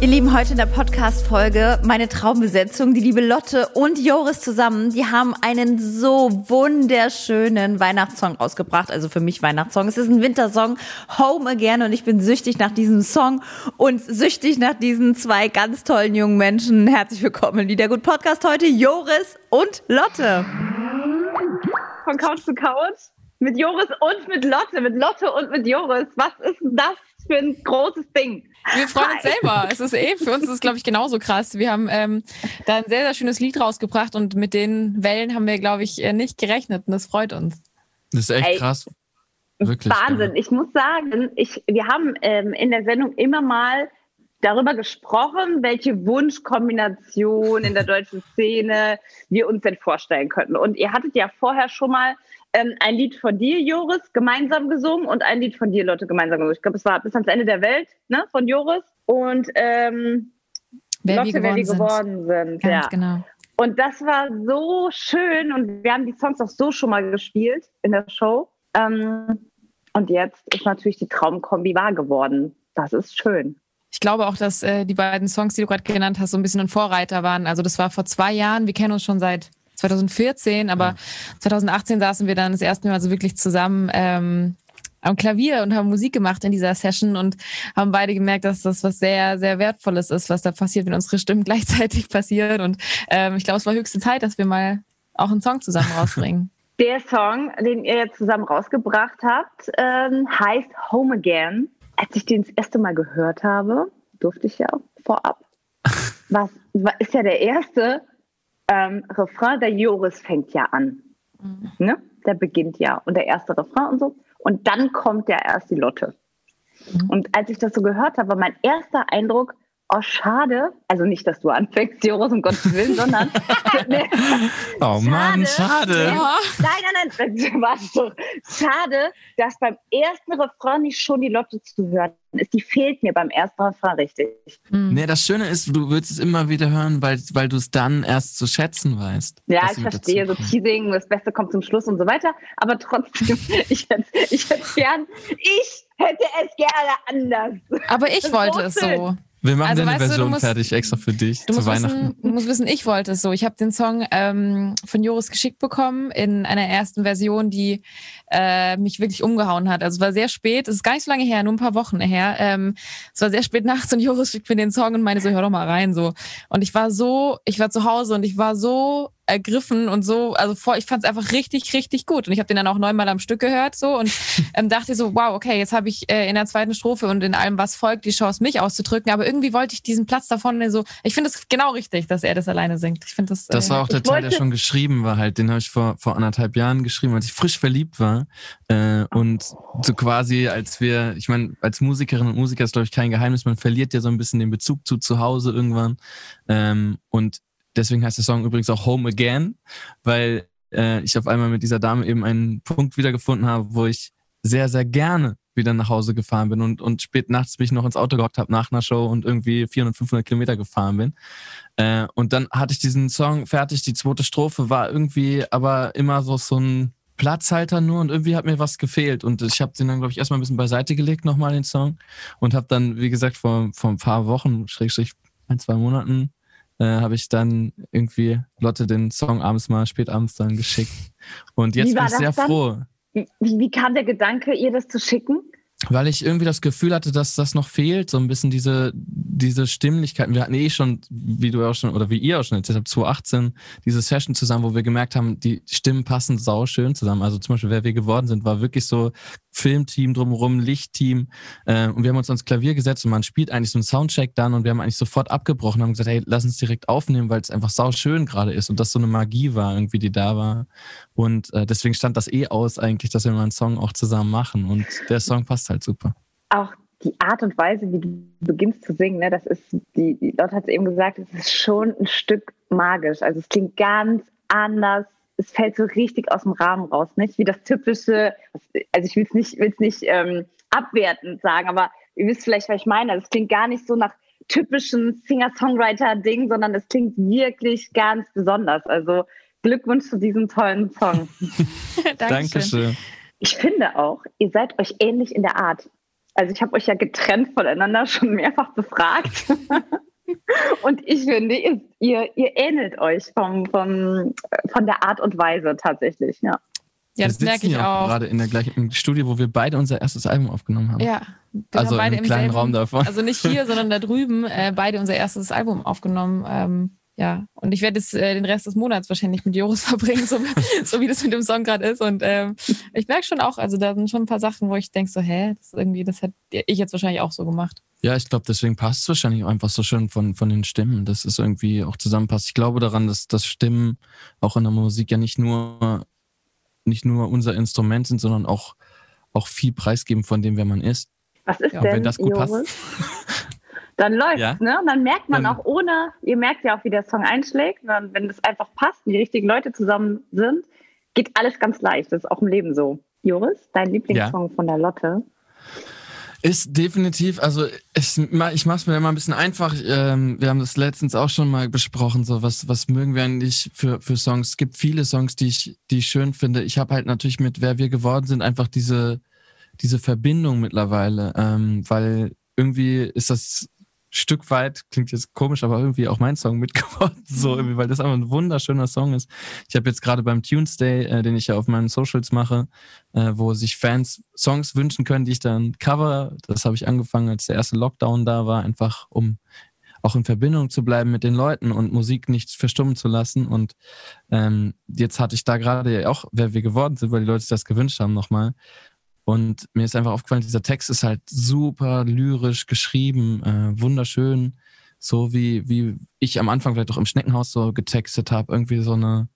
Ihr Lieben, heute in der Podcast-Folge meine Traumbesetzung, die liebe Lotte und Joris zusammen, die haben einen so wunderschönen Weihnachtssong rausgebracht. Also für mich Weihnachtssong. Es ist ein Wintersong, Home Again und ich bin süchtig nach diesem Song und süchtig nach diesen zwei ganz tollen jungen Menschen. Herzlich willkommen in Liedergut Podcast heute, Joris und Lotte. Von Couch zu Couch mit Joris und mit Lotte, mit Lotte und mit Joris. Was ist das für ein großes Ding? Wir freuen uns selber. Es ist eh, für uns ist es, glaube ich, genauso krass. Wir haben ähm, da ein sehr, sehr schönes Lied rausgebracht und mit den Wellen haben wir, glaube ich, äh, nicht gerechnet und das freut uns. Das ist echt Ey, krass. Wirklich. Wahnsinn. Ich muss sagen, ich, wir haben ähm, in der Sendung immer mal darüber gesprochen, welche Wunschkombination in der deutschen Szene wir uns denn vorstellen könnten. Und ihr hattet ja vorher schon mal ähm, ein Lied von dir, Joris, gemeinsam gesungen und ein Lied von dir, Lotte, gemeinsam gesungen. Ich glaube, es war bis ans Ende der Welt, ne, von Joris. Und ähm, Wer Lotte, wir wer wir sind. geworden sind. Ganz ja. genau. Und das war so schön und wir haben die Songs auch so schon mal gespielt in der Show. Ähm, und jetzt ist natürlich die Traumkombi wahr geworden. Das ist schön. Ich glaube auch, dass äh, die beiden Songs, die du gerade genannt hast, so ein bisschen ein Vorreiter waren. Also das war vor zwei Jahren. Wir kennen uns schon seit 2014, aber 2018 saßen wir dann das erste Mal so wirklich zusammen ähm, am Klavier und haben Musik gemacht in dieser Session und haben beide gemerkt, dass das was sehr, sehr Wertvolles ist, was da passiert, wenn unsere Stimmen gleichzeitig passieren. Und ähm, ich glaube, es war höchste Zeit, dass wir mal auch einen Song zusammen rausbringen. Der Song, den ihr jetzt zusammen rausgebracht habt, ähm, heißt Home Again. Als ich den das erste Mal gehört habe, durfte ich ja vorab. Was, was ist ja der erste ähm, Refrain, der Joris fängt ja an. Ne? Der beginnt ja. Und der erste Refrain und so. Und dann kommt ja erst die Lotte. Und als ich das so gehört habe, war mein erster Eindruck, oh, schade. Also nicht, dass du anfängst, Joris, um Gottes Willen, sondern. Nee. Oh Mann, schade. Ja. Nein, nein, nein, warte doch. Schade, dass beim ersten Refrain nicht schon die Lotte zu hören ist. Die fehlt mir beim ersten Refrain richtig. Mhm. Nee, das Schöne ist, du willst es immer wieder hören, weil, weil du es dann erst zu schätzen weißt. Ja, ich verstehe, so. Teasing, das Beste kommt zum Schluss und so weiter. Aber trotzdem, ich hätte ich hätte gern, ich hätte es gerne anders. Aber ich Das wollte so es schön. so. Wir machen Also, deine weißt du, du Version musst- fertig, extra für dich, zu Weihnachten. wissen, du musst wissen, ich wollte es so. Ich habe den Song ähm, von Joris geschickt bekommen in einer ersten Version, die äh, mich wirklich umgehauen hat. Also es war sehr spät, es ist gar nicht so lange her, nur ein paar Wochen her. Ähm, es war sehr spät nachts und Joris schickt mir den Song und meine so, hör doch mal rein so. Und ich war so, ich war zu Hause und ich war so ergriffen und so, also vor, ich fand es einfach richtig, richtig gut. Und ich habe den dann auch neunmal am Stück gehört so und ähm, dachte so, wow, okay, jetzt habe ich äh, in der zweiten Strophe und in allem, was folgt, die Chance, mich auszudrücken. Aber irgendwie wollte ich diesen Platz davon so, ich finde es genau richtig, dass er das alleine singt. Ich finde das. Das äh, war auch der Teil, der schon geschrieben war halt. Den habe ich vor, vor anderthalb Jahren geschrieben, als ich frisch verliebt war. Äh, und so quasi, als wir, ich meine, als Musikerin und Musiker ist, glaube ich, kein Geheimnis, man verliert ja so ein bisschen den Bezug zu zu Hause irgendwann. Ähm, und deswegen heißt der Song übrigens auch Home Again, weil äh, ich auf einmal mit dieser Dame eben einen Punkt wiedergefunden habe, wo ich sehr, sehr gerne wieder nach Hause gefahren bin und, und spät nachts mich noch ins Auto gehockt habe nach einer Show und irgendwie 400, 500 Kilometer gefahren bin. Äh, und dann hatte ich diesen Song fertig. Die zweite Strophe war irgendwie aber immer so, so ein Platzhalter nur und irgendwie hat mir was gefehlt. Und ich habe den dann, glaube ich, erstmal ein bisschen beiseite gelegt, nochmal den Song. Und habe dann, wie gesagt, vor, vor ein paar Wochen, Schrägstrich ein, zwei Monaten, äh, habe ich dann irgendwie Lotte den Song abends mal, spät abends dann geschickt. Und jetzt bin ich sehr dann? froh. Wie, wie wie kam der Gedanke, ihr das zu schicken? Weil ich irgendwie das Gefühl hatte, dass das noch fehlt, so ein bisschen diese, diese Stimmlichkeiten. Wir hatten eh schon, wie du auch schon, oder wie ihr auch schon erzählt habt, 2018, diese Session zusammen, wo wir gemerkt haben, die Stimmen passen sauschön zusammen. Also zum Beispiel, wer wir geworden sind, war wirklich so Filmteam drumherum, Lichtteam. Äh, und wir haben uns ans Klavier gesetzt und man spielt eigentlich so einen Soundcheck dann und wir haben eigentlich sofort abgebrochen und haben gesagt, hey, lass uns direkt aufnehmen, weil es einfach sauschön gerade ist und das so eine Magie war irgendwie, die da war. Und äh, deswegen stand das eh aus eigentlich, dass wir mal einen Song auch zusammen machen und der Song passt halt super. Auch die Art und Weise, wie du beginnst zu singen, ne, das ist, die, die Lotte hat es eben gesagt, es ist schon ein Stück magisch. Also es klingt ganz anders es fällt so richtig aus dem Rahmen raus, nicht? Wie das typische, also ich will es nicht, will's nicht ähm, abwertend sagen, aber ihr wisst vielleicht, was ich meine. Das klingt gar nicht so nach typischen Singer-Songwriter-Ding, sondern es klingt wirklich ganz besonders. Also Glückwunsch zu diesem tollen Song. Dankeschön. Ich finde auch, ihr seid euch ähnlich in der Art. Also ich habe euch ja getrennt voneinander schon mehrfach befragt. und ich finde, ihr, ihr, ihr ähnelt euch vom, vom, von der Art und Weise tatsächlich, ja. Ja, das merke ich ja auch. gerade in der gleichen Studio, wo wir beide unser erstes Album aufgenommen haben. Ja, wir Also haben beide im im kleinen selben, Raum davon. Also nicht hier, sondern da drüben, äh, beide unser erstes Album aufgenommen. Ähm, ja, und ich werde jetzt äh, den Rest des Monats wahrscheinlich mit Joris verbringen, so, so wie das mit dem Song gerade ist. Und ähm, ich merke schon auch, also da sind schon ein paar Sachen, wo ich denke so, hä, das ist irgendwie, das hätte ich jetzt wahrscheinlich auch so gemacht. Ja, ich glaube, deswegen passt es wahrscheinlich auch einfach so schön von, von den Stimmen, dass es irgendwie auch zusammenpasst. Ich glaube daran, dass, dass Stimmen auch in der Musik ja nicht nur, nicht nur unser Instrument sind, sondern auch, auch viel preisgeben von dem, wer man ist. Was ist Ja, denn, wenn das gut passt. Dann läuft's, Ja. ne? Und dann merkt man Dann- auch ohne, ihr merkt ja auch, wie der Song einschlägt. Und wenn das einfach passt, und die richtigen Leute zusammen sind, geht alles ganz leicht. Das ist auch im Leben so. Joris, dein Lieblingssong von der Lotte? Ist definitiv, also ich, ich mache es mir immer ein bisschen einfach. Ähm, wir haben das letztens auch schon mal besprochen, so was, was mögen wir eigentlich für, für Songs. Es gibt viele Songs, die ich, die ich schön finde. Ich habe halt natürlich mit Wer wir geworden sind einfach diese, diese Verbindung mittlerweile, ähm, weil irgendwie ist das Stück weit, klingt jetzt komisch, aber irgendwie auch mein Song mitgeworden, so irgendwie, weil das einfach ein wunderschöner Song ist. Ich habe jetzt gerade beim Tunes Day, äh, den ich ja auf meinen Socials mache, äh, wo sich Fans Songs wünschen können, die ich dann cover. Das habe ich angefangen, als der erste Lockdown da war, einfach um auch in Verbindung zu bleiben mit den Leuten und Musik nicht verstummen zu lassen. Und ähm, jetzt hatte ich da gerade ja auch, wer wir geworden sind, weil die Leute sich das gewünscht haben nochmal. Und mir ist einfach aufgefallen, dieser Text ist halt super lyrisch geschrieben, äh, wunderschön, so wie, wie ich am Anfang vielleicht auch im Schneckenhaus so getextet habe. Irgendwie so eine,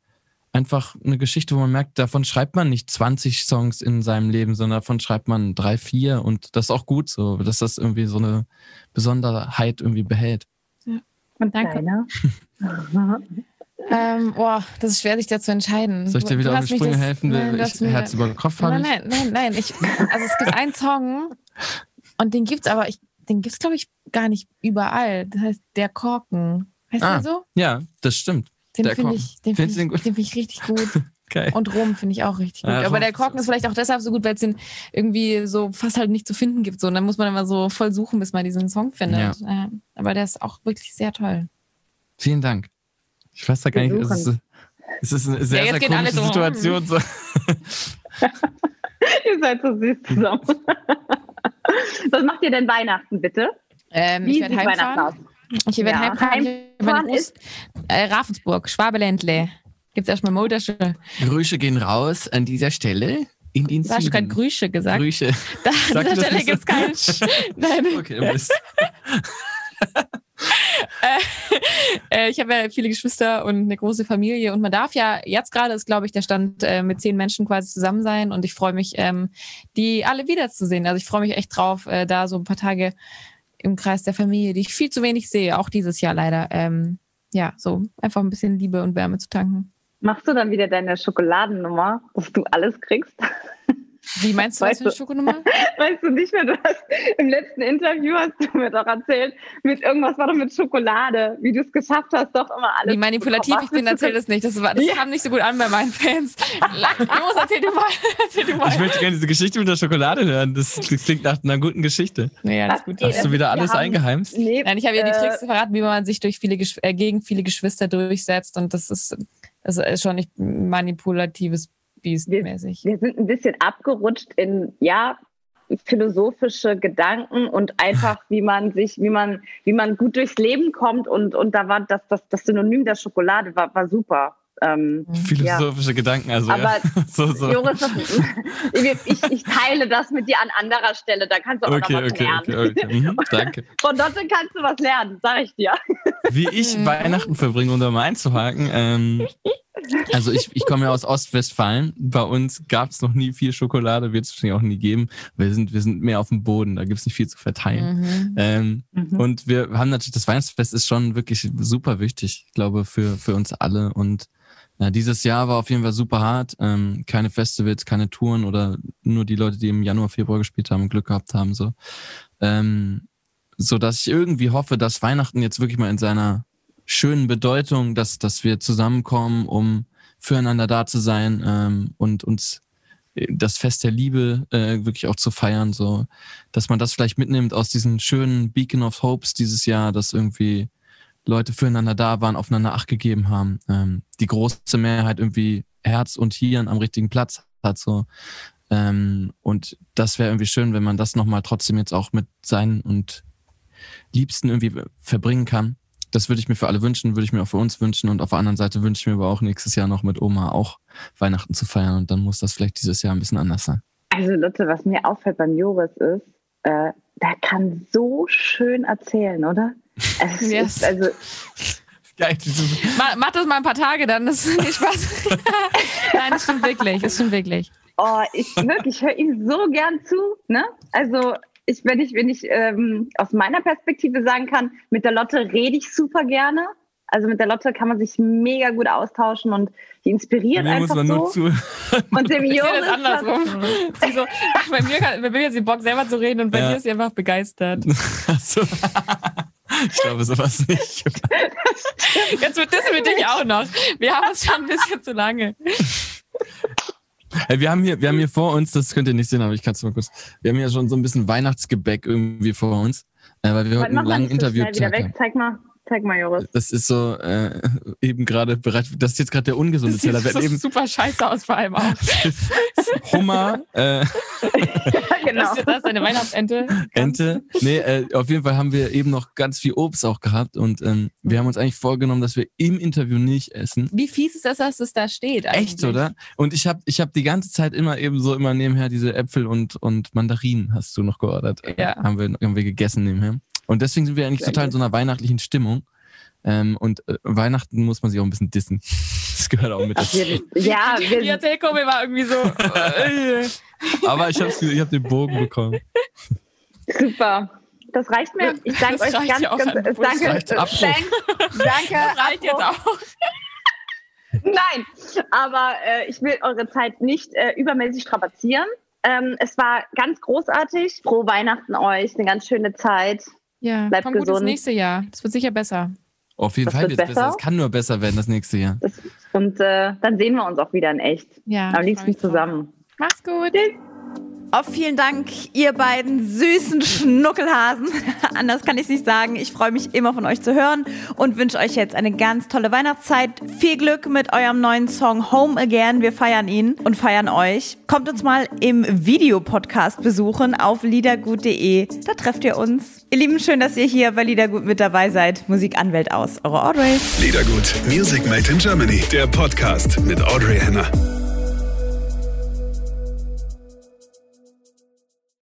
einfach eine Geschichte, wo man merkt, davon schreibt man nicht 20 Songs in seinem Leben, sondern davon schreibt man drei, vier und das ist auch gut so, dass das irgendwie so eine Besonderheit irgendwie behält. Und Danke. Ähm, boah, das ist schwer, sich da zu entscheiden. Soll ich dir wieder auf die Sprünge helfen? Nein, ich, Herz über Kopf habe Nein, nein, nein, nein. Ich, also es gibt einen Song und den gibt's aber, ich, den gibt's glaube ich gar nicht überall. Das heißt Der Korken. Heißt Ah. der so? Ja, das stimmt. Den finde ich, den du ich, den den find ich richtig gut. Geil. Und Rom finde ich auch richtig gut. Ja, aber der Korken ist vielleicht auch deshalb so gut, weil es den irgendwie so fast halt nicht zu finden gibt. So. Und dann muss man immer so voll suchen, bis man diesen Song findet. Ja. Aber der ist auch wirklich sehr toll. Vielen Dank. Ich weiß da gar nicht, es ist, es ist eine sehr, jetzt sehr komische so, Situation. So. Ihr seid so süß zusammen. Was macht ihr denn Weihnachten, bitte? Ähm, Wie ich werde sieht Weihnachten aus? heimfahren. Ich werde Ja, heimfahren. Heimfahren Groß äh, Ravensburg, Schwabeländle. Gibt es erstmal Modersche. Grüße gehen raus an dieser Stelle in den Du hast gerade. Grüße gesagt. Grüße. Da, an dieser Stelle gibt es keinen. Nein. Okay, bist äh, ich habe ja viele Geschwister und eine große Familie und man darf ja, jetzt gerade ist, glaube ich, der Stand äh, mit zehn Menschen quasi zusammen sein und ich freue mich, ähm, die alle wiederzusehen. Also ich freue mich echt drauf, äh, da so ein paar Tage im Kreis der Familie, die ich viel zu wenig sehe, auch dieses Jahr leider. Ähm, ja, so einfach ein bisschen Liebe und Wärme zu tanken. Machst du dann wieder deine Schokoladennummer, dass du alles kriegst? Wie meinst du, was Weißt für eine du- Schokonummer? Weißt du nicht mehr, du hast im letzten Interview hast du mir doch erzählt, mit irgendwas war doch mit Schokolade, wie du es geschafft hast, doch immer alles. Wie manipulativ ich bin, erzähl das nicht. Das, war, das Ja. kam nicht so gut an bei meinen Fans. Jungs, erzähl du mal. Erzähl du mal. Ich möchte gerne diese Geschichte mit der Schokolade hören. Das klingt nach einer guten Geschichte. nee, alles gut. Nee, Hast du wieder alles haben- eingeheimst? Nee, Nein, ich habe ja die äh, Tricks verraten, wie man sich durch viele Gesch äh, gegen viele Geschwister durchsetzt und das ist, das ist schon nicht manipulatives Biest mäßig. wir sind ein bisschen abgerutscht in, ja, philosophische Gedanken und einfach, wie man sich, wie man, wie man gut durchs Leben kommt und, und da war das, das, das Synonym der Schokolade war, war super. Ähm, Philosophische Gedanken, also Aber ja. so, so. Joris, ich, ich teile das mit dir an anderer Stelle, da kannst du auch Okay, noch was okay, lernen. okay, okay. Mhm, danke. Von dort kannst du was lernen, sag ich dir. Wie ich Mhm. Weihnachten verbringe, um da mal einzuhaken. Ähm, also ich, ich komme ja aus Ostwestfalen. Bei uns gab es noch nie viel Schokolade, wird es wahrscheinlich auch nie geben. Wir sind, wir sind mehr auf dem Boden, da gibt es nicht viel zu verteilen. Mhm. Ähm, Mhm. Und wir haben natürlich, das Weihnachtsfest ist schon wirklich super wichtig, ich glaube, für, für uns alle. Und Ja, dieses Jahr war auf jeden Fall super hart. Ähm, keine Festivals, keine Touren oder nur die Leute, die im Januar, Februar gespielt haben und Glück gehabt haben. So, ähm, so dass ich irgendwie hoffe, dass Weihnachten jetzt wirklich mal in seiner schönen Bedeutung, dass, dass wir zusammenkommen, um füreinander da zu sein ähm, und uns äh, das Fest der Liebe äh, wirklich auch zu feiern, so. Dass man das vielleicht mitnimmt aus diesen schönen Beacon of Hopes dieses Jahr, dass irgendwie Leute füreinander da waren, aufeinander Acht gegeben haben, ähm, die große Mehrheit irgendwie Herz und Hirn am richtigen Platz hat, so. Ähm, und das wäre irgendwie schön, wenn man das nochmal trotzdem jetzt auch mit seinen und Liebsten irgendwie verbringen kann das würde ich mir für alle wünschen, würde ich mir auch für uns wünschen. Und auf der anderen Seite wünsche ich mir aber auch nächstes Jahr noch mit Oma auch Weihnachten zu feiern. Und dann muss das vielleicht dieses Jahr ein bisschen anders sein. Also Lotte, was mir auffällt beim Joris ist, äh, der kann so schön erzählen, oder? Es yes. ist also Geil. Mach, mach, das mal ein paar Tage, dann ist nicht Spaß. Nein, das stimmt wirklich, das stimmt wirklich. Oh, ich wirklich, ich höre ihm so gern zu. Ne? Also ich, wenn ich, wenn ich ähm, aus meiner Perspektive sagen kann, mit der Lotte rede ich super gerne. Also mit der Lotte kann man sich mega gut austauschen und die inspiriert einfach so. Nur zu. Und dem Joris das andersrum. sie so, bei mir, kann, bei mir hat sie Bock selber zu reden und bei ja. dir ist sie einfach begeistert. so. Ich glaube sowas nicht. Jetzt wird das mit dich auch noch. Wir haben es schon ein bisschen zu lange. Hey, wir, haben hier, wir haben hier vor uns, das könnt ihr nicht sehen, aber ich kann es mal kurz. Wir haben ja schon so ein bisschen Weihnachtsgebäck irgendwie vor uns, äh, weil wir heute einen langen Interview haben. Zeig mal. Zeig mal, Joris. Das ist so äh, eben gerade bereit. Das ist jetzt gerade der ungesunde das Teller. Das sieht eben super scheiße aus, vor allem auch. Hummer. Äh, genau. Das ist das eine Weihnachtsente. Ente. Nee, äh, auf jeden Fall haben wir eben noch ganz viel Obst auch gehabt und ähm, wir haben uns eigentlich vorgenommen, dass wir im Interview nicht essen. Wie fies ist das, dass es da steht? Eigentlich? Echt, oder? Und ich habe ich hab die ganze Zeit immer eben so immer nebenher diese Äpfel und, und Mandarinen hast du noch geordert. Ja. Haben wir, haben wir gegessen nebenher. Und deswegen sind wir eigentlich total in so einer weihnachtlichen Stimmung. Ähm, und äh, Weihnachten muss man sich auch ein bisschen dissen. Das gehört auch mit dazu. Ja, wir die Erzählkurve war irgendwie so. Äh. Aber ich habe ich hab den Bogen bekommen. Super. Das reicht mir. Ich danke euch ganz, ganz, ganz danke, danke, danke. Das reicht jetzt auch. Nein, aber äh, ich will eure Zeit nicht äh, übermäßig strapazieren. Ähm, es war ganz großartig. Frohe Weihnachten euch, eine ganz schöne Zeit. Ja, Bleibt komm gesund. gut ins nächste Jahr. Das wird sicher besser. Auf jeden das Fall wird es besser. Es kann nur besser werden das nächste Jahr. Das, und äh, dann sehen wir uns auch wieder in echt. Ja. Am liebsten zusammen. Mach's gut. Tschüss. Oh, vielen Dank, ihr beiden süßen Schnuckelhasen. Anders kann ich es nicht sagen. Ich freue mich immer von euch zu hören und wünsche euch jetzt eine ganz tolle Weihnachtszeit. Viel Glück mit eurem neuen Song Home Again. Wir feiern ihn und feiern euch. Kommt uns mal im Videopodcast besuchen auf liedergut.de. Da trefft ihr uns. Ihr Lieben, schön, dass ihr hier bei Liedergut mit dabei seid. Musikanwält aus. Eure Audrey. Liedergut, Music Made in Germany. Der Podcast mit Audrey Henner.